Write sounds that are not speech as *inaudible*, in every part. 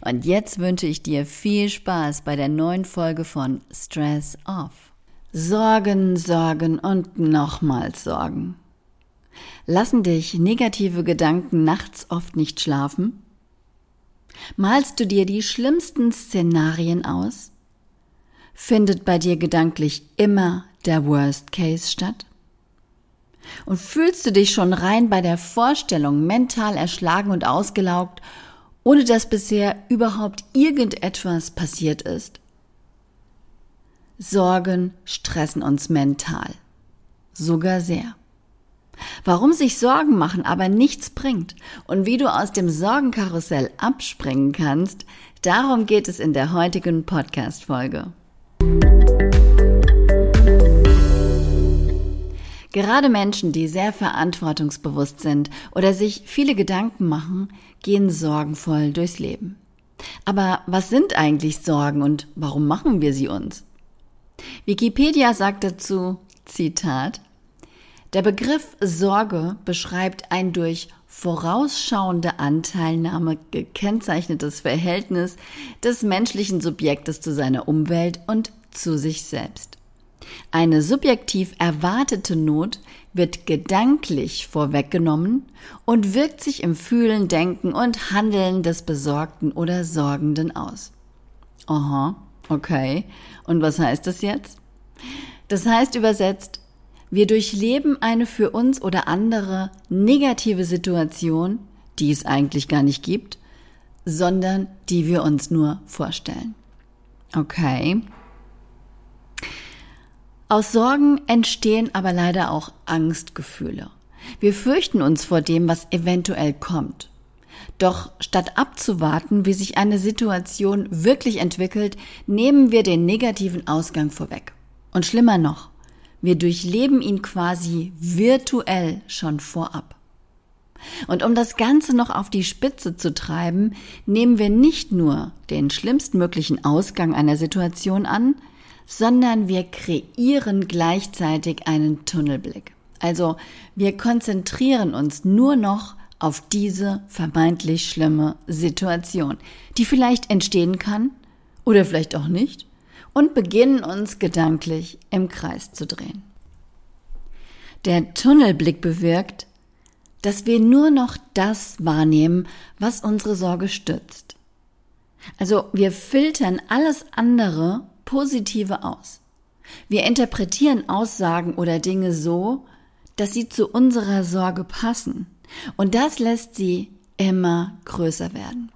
Und jetzt wünsche ich dir viel Spaß bei der neuen Folge von Stress Off. Sorgen, Sorgen und nochmals Sorgen. Lassen dich negative Gedanken nachts oft nicht schlafen? Malst du dir die schlimmsten Szenarien aus? Findet bei dir gedanklich immer der Worst Case statt? Und fühlst du dich schon rein bei der Vorstellung mental erschlagen und ausgelaugt ohne dass bisher überhaupt irgendetwas passiert ist? Sorgen stressen uns mental. Sogar sehr. Warum sich Sorgen machen aber nichts bringt und wie du aus dem Sorgenkarussell abspringen kannst, darum geht es in der heutigen Podcast-Folge. Gerade Menschen, die sehr verantwortungsbewusst sind oder sich viele Gedanken machen, gehen sorgenvoll durchs Leben. Aber was sind eigentlich Sorgen und warum machen wir sie uns? Wikipedia sagt dazu, Zitat, der Begriff Sorge beschreibt ein durch vorausschauende Anteilnahme gekennzeichnetes Verhältnis des menschlichen Subjektes zu seiner Umwelt und zu sich selbst. Eine subjektiv erwartete Not wird gedanklich vorweggenommen und wirkt sich im Fühlen, Denken und Handeln des Besorgten oder Sorgenden aus. Aha, okay. Und was heißt das jetzt? Das heißt übersetzt, wir durchleben eine für uns oder andere negative Situation, die es eigentlich gar nicht gibt, sondern die wir uns nur vorstellen. Okay. Aus Sorgen entstehen aber leider auch Angstgefühle. Wir fürchten uns vor dem, was eventuell kommt. Doch statt abzuwarten, wie sich eine Situation wirklich entwickelt, nehmen wir den negativen Ausgang vorweg. Und schlimmer noch, wir durchleben ihn quasi virtuell schon vorab. Und um das Ganze noch auf die Spitze zu treiben, nehmen wir nicht nur den schlimmstmöglichen Ausgang einer Situation an, sondern wir kreieren gleichzeitig einen Tunnelblick. Also wir konzentrieren uns nur noch auf diese vermeintlich schlimme Situation, die vielleicht entstehen kann oder vielleicht auch nicht, und beginnen uns gedanklich im Kreis zu drehen. Der Tunnelblick bewirkt, dass wir nur noch das wahrnehmen, was unsere Sorge stützt. Also wir filtern alles andere Positive aus. Wir interpretieren Aussagen oder Dinge so, dass sie zu unserer Sorge passen. Und das lässt sie immer größer werden.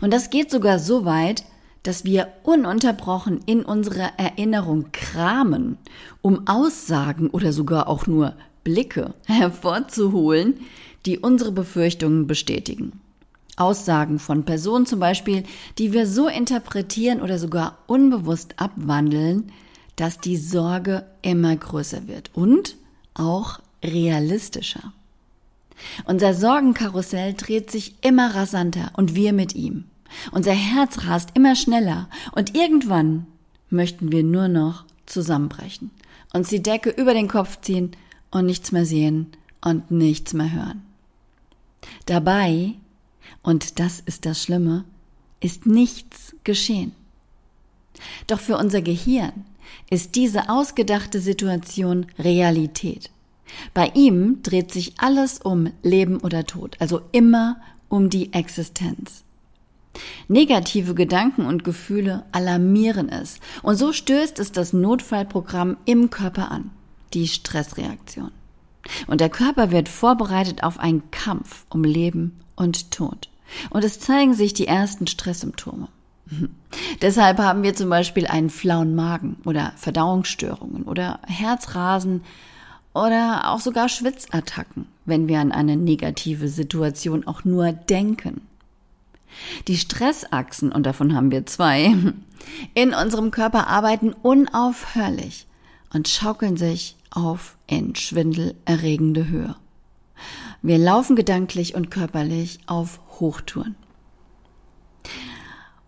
Und das geht sogar so weit, dass wir ununterbrochen in unserer Erinnerung kramen, um Aussagen oder sogar auch nur Blicke *laughs* hervorzuholen, die unsere Befürchtungen bestätigen. Aussagen von Personen zum Beispiel, die wir so interpretieren oder sogar unbewusst abwandeln, dass die Sorge immer größer wird und auch realistischer. Unser Sorgenkarussell dreht sich immer rasanter und wir mit ihm. Unser Herz rast immer schneller und irgendwann möchten wir nur noch zusammenbrechen, uns die Decke über den Kopf ziehen und nichts mehr sehen und nichts mehr hören. Dabei und das ist das Schlimme, ist nichts geschehen. Doch für unser Gehirn ist diese ausgedachte Situation Realität. Bei ihm dreht sich alles um Leben oder Tod, also immer um die Existenz. Negative Gedanken und Gefühle alarmieren es und so stößt es das Notfallprogramm im Körper an, die Stressreaktion. Und der Körper wird vorbereitet auf einen Kampf um Leben und Tod. Und es zeigen sich die ersten Stresssymptome. *laughs* Deshalb haben wir zum Beispiel einen flauen Magen oder Verdauungsstörungen oder Herzrasen oder auch sogar Schwitzattacken, wenn wir an eine negative Situation auch nur denken. Die Stressachsen, und davon haben wir zwei, *laughs* in unserem Körper arbeiten unaufhörlich und schaukeln sich auf in schwindelerregende Höhe. Wir laufen gedanklich und körperlich auf Hochtouren.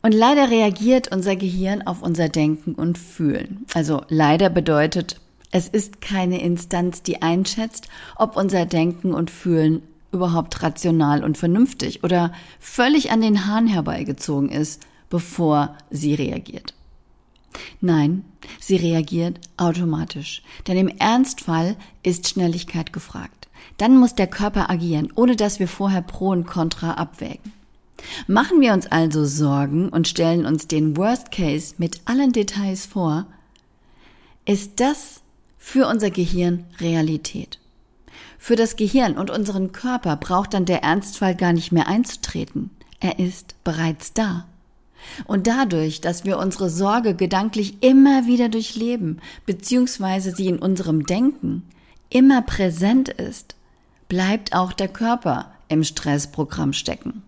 Und leider reagiert unser Gehirn auf unser Denken und Fühlen. Also leider bedeutet, es ist keine Instanz, die einschätzt, ob unser Denken und Fühlen überhaupt rational und vernünftig oder völlig an den Hahn herbeigezogen ist, bevor sie reagiert. Nein, sie reagiert automatisch, denn im Ernstfall ist Schnelligkeit gefragt. Dann muss der Körper agieren, ohne dass wir vorher Pro und Contra abwägen. Machen wir uns also Sorgen und stellen uns den Worst Case mit allen Details vor, ist das für unser Gehirn Realität. Für das Gehirn und unseren Körper braucht dann der Ernstfall gar nicht mehr einzutreten. Er ist bereits da. Und dadurch, dass wir unsere Sorge gedanklich immer wieder durchleben, beziehungsweise sie in unserem Denken immer präsent ist, bleibt auch der Körper im Stressprogramm stecken.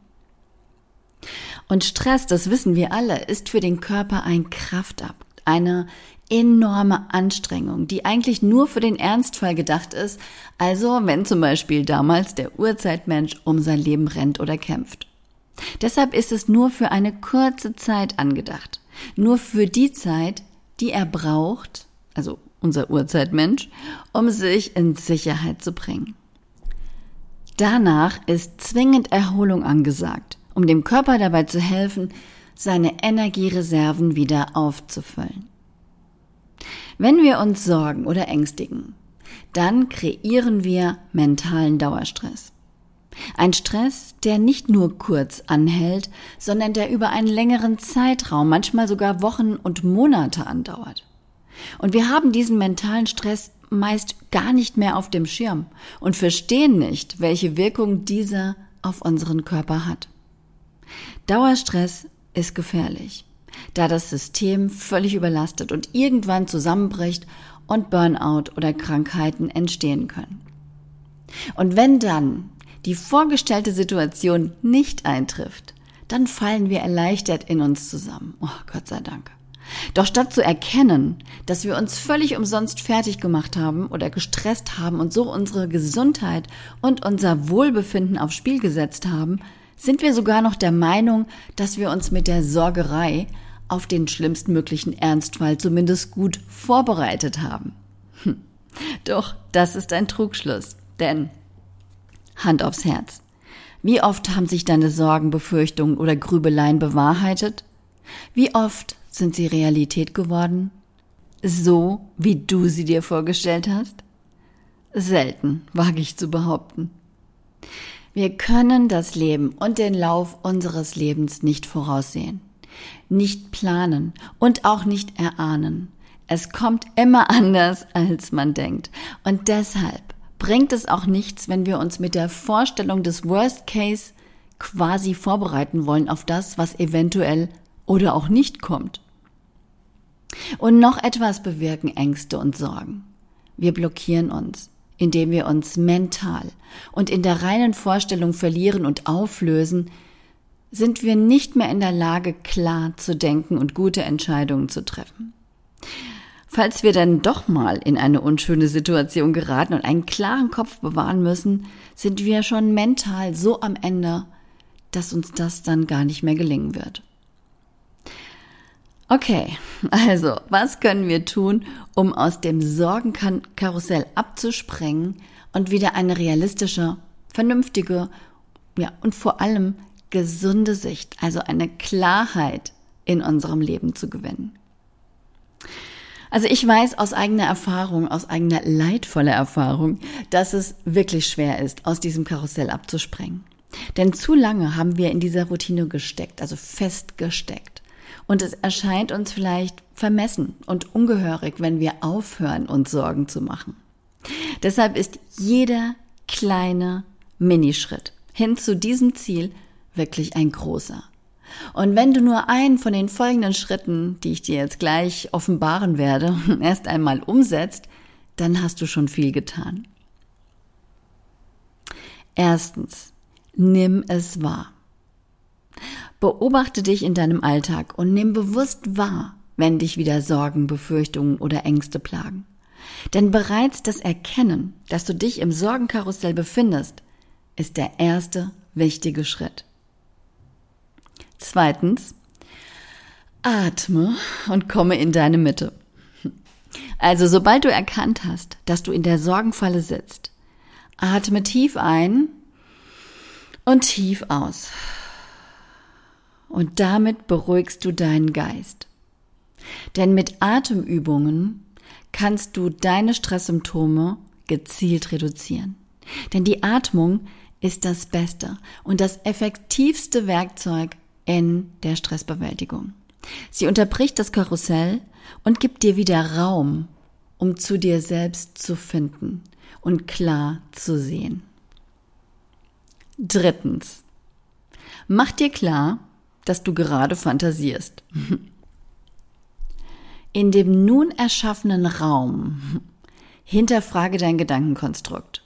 Und Stress, das wissen wir alle, ist für den Körper ein Kraftakt, eine enorme Anstrengung, die eigentlich nur für den Ernstfall gedacht ist, also wenn zum Beispiel damals der Urzeitmensch um sein Leben rennt oder kämpft. Deshalb ist es nur für eine kurze Zeit angedacht. Nur für die Zeit, die er braucht, also unser Urzeitmensch, um sich in Sicherheit zu bringen. Danach ist zwingend Erholung angesagt, um dem Körper dabei zu helfen, seine Energiereserven wieder aufzufüllen. Wenn wir uns sorgen oder ängstigen, dann kreieren wir mentalen Dauerstress. Ein Stress, der nicht nur kurz anhält, sondern der über einen längeren Zeitraum, manchmal sogar Wochen und Monate andauert. Und wir haben diesen mentalen Stress meist gar nicht mehr auf dem Schirm und verstehen nicht, welche Wirkung dieser auf unseren Körper hat. Dauerstress ist gefährlich, da das System völlig überlastet und irgendwann zusammenbricht und Burnout oder Krankheiten entstehen können. Und wenn dann die vorgestellte Situation nicht eintrifft, dann fallen wir erleichtert in uns zusammen. Oh, Gott sei Dank. Doch statt zu erkennen, dass wir uns völlig umsonst fertig gemacht haben oder gestresst haben und so unsere Gesundheit und unser Wohlbefinden aufs Spiel gesetzt haben, sind wir sogar noch der Meinung, dass wir uns mit der Sorgerei auf den schlimmstmöglichen Ernstfall zumindest gut vorbereitet haben. Hm. Doch das ist ein Trugschluss, denn Hand aufs Herz. Wie oft haben sich deine Sorgen, Befürchtungen oder Grübeleien bewahrheitet? Wie oft sind sie Realität geworden? So, wie du sie dir vorgestellt hast? Selten, wage ich zu behaupten. Wir können das Leben und den Lauf unseres Lebens nicht voraussehen, nicht planen und auch nicht erahnen. Es kommt immer *laughs* anders, als man denkt. Und deshalb bringt es auch nichts, wenn wir uns mit der Vorstellung des Worst Case quasi vorbereiten wollen auf das, was eventuell oder auch nicht kommt. Und noch etwas bewirken Ängste und Sorgen. Wir blockieren uns, indem wir uns mental und in der reinen Vorstellung verlieren und auflösen, sind wir nicht mehr in der Lage, klar zu denken und gute Entscheidungen zu treffen. Falls wir dann doch mal in eine unschöne Situation geraten und einen klaren Kopf bewahren müssen, sind wir schon mental so am Ende, dass uns das dann gar nicht mehr gelingen wird. Okay, also was können wir tun, um aus dem Sorgenkarussell abzusprengen und wieder eine realistische, vernünftige, ja, und vor allem gesunde Sicht, also eine Klarheit in unserem Leben zu gewinnen? Also ich weiß aus eigener Erfahrung, aus eigener leidvoller Erfahrung, dass es wirklich schwer ist, aus diesem Karussell abzuspringen. Denn zu lange haben wir in dieser Routine gesteckt, also festgesteckt. Und es erscheint uns vielleicht vermessen und ungehörig, wenn wir aufhören, uns Sorgen zu machen. Deshalb ist jeder kleine Minischritt hin zu diesem Ziel wirklich ein großer. Und wenn du nur einen von den folgenden Schritten, die ich dir jetzt gleich offenbaren werde, *laughs* erst einmal umsetzt, dann hast du schon viel getan. Erstens, nimm es wahr. Beobachte dich in deinem Alltag und nimm bewusst wahr, wenn dich wieder Sorgen, Befürchtungen oder Ängste plagen. Denn bereits das Erkennen, dass du dich im Sorgenkarussell befindest, ist der erste wichtige Schritt. Zweitens, atme und komme in deine Mitte. Also sobald du erkannt hast, dass du in der Sorgenfalle sitzt, atme tief ein und tief aus. Und damit beruhigst du deinen Geist. Denn mit Atemübungen kannst du deine Stresssymptome gezielt reduzieren. Denn die Atmung ist das beste und das effektivste Werkzeug in der Stressbewältigung. Sie unterbricht das Karussell und gibt dir wieder Raum, um zu dir selbst zu finden und klar zu sehen. Drittens. Mach dir klar, dass du gerade fantasierst. In dem nun erschaffenen Raum hinterfrage dein Gedankenkonstrukt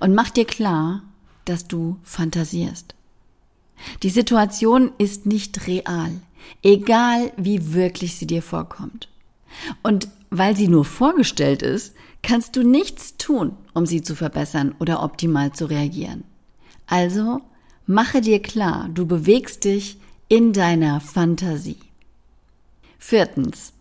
und mach dir klar, dass du fantasierst. Die Situation ist nicht real, egal wie wirklich sie dir vorkommt. Und weil sie nur vorgestellt ist, kannst du nichts tun, um sie zu verbessern oder optimal zu reagieren. Also mache dir klar, du bewegst dich in deiner Fantasie. Viertens.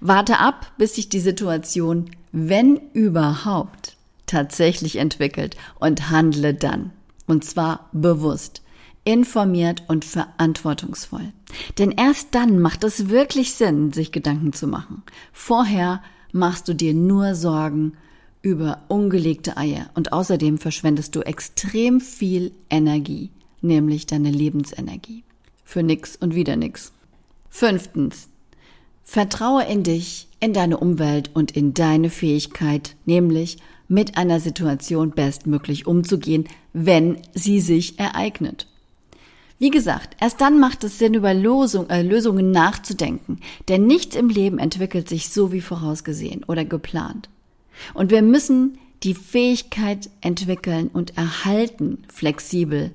Warte ab, bis sich die Situation, wenn überhaupt, tatsächlich entwickelt und handle dann. Und zwar bewusst, informiert und verantwortungsvoll. Denn erst dann macht es wirklich Sinn, sich Gedanken zu machen. Vorher machst du dir nur Sorgen über ungelegte Eier und außerdem verschwendest du extrem viel Energie, nämlich deine Lebensenergie. Für nix und wieder nix. Fünftens. Vertraue in dich, in deine Umwelt und in deine Fähigkeit, nämlich mit einer Situation bestmöglich umzugehen, wenn sie sich ereignet. Wie gesagt, erst dann macht es Sinn, über Losung, äh, Lösungen nachzudenken, denn nichts im Leben entwickelt sich so wie vorausgesehen oder geplant. Und wir müssen die Fähigkeit entwickeln und erhalten, flexibel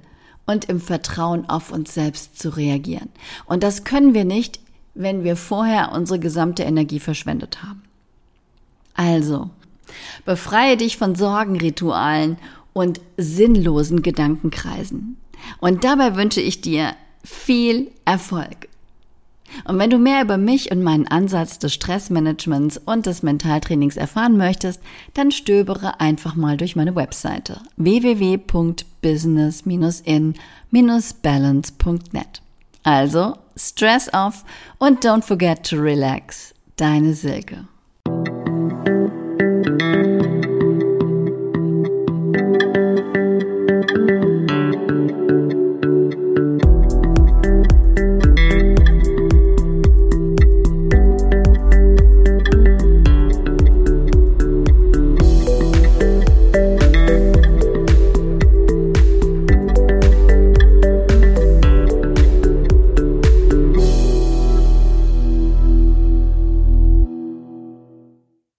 und im Vertrauen auf uns selbst zu reagieren. Und das können wir nicht, wenn wir vorher unsere gesamte Energie verschwendet haben. Also, befreie dich von Sorgenritualen und sinnlosen Gedankenkreisen. Und dabei wünsche ich dir viel Erfolg. Und wenn du mehr über mich und meinen Ansatz des Stressmanagements und des Mentaltrainings erfahren möchtest, dann stöbere einfach mal durch meine Webseite www.business-in-balance.net. Also, stress off und don't forget to relax. Deine Silke.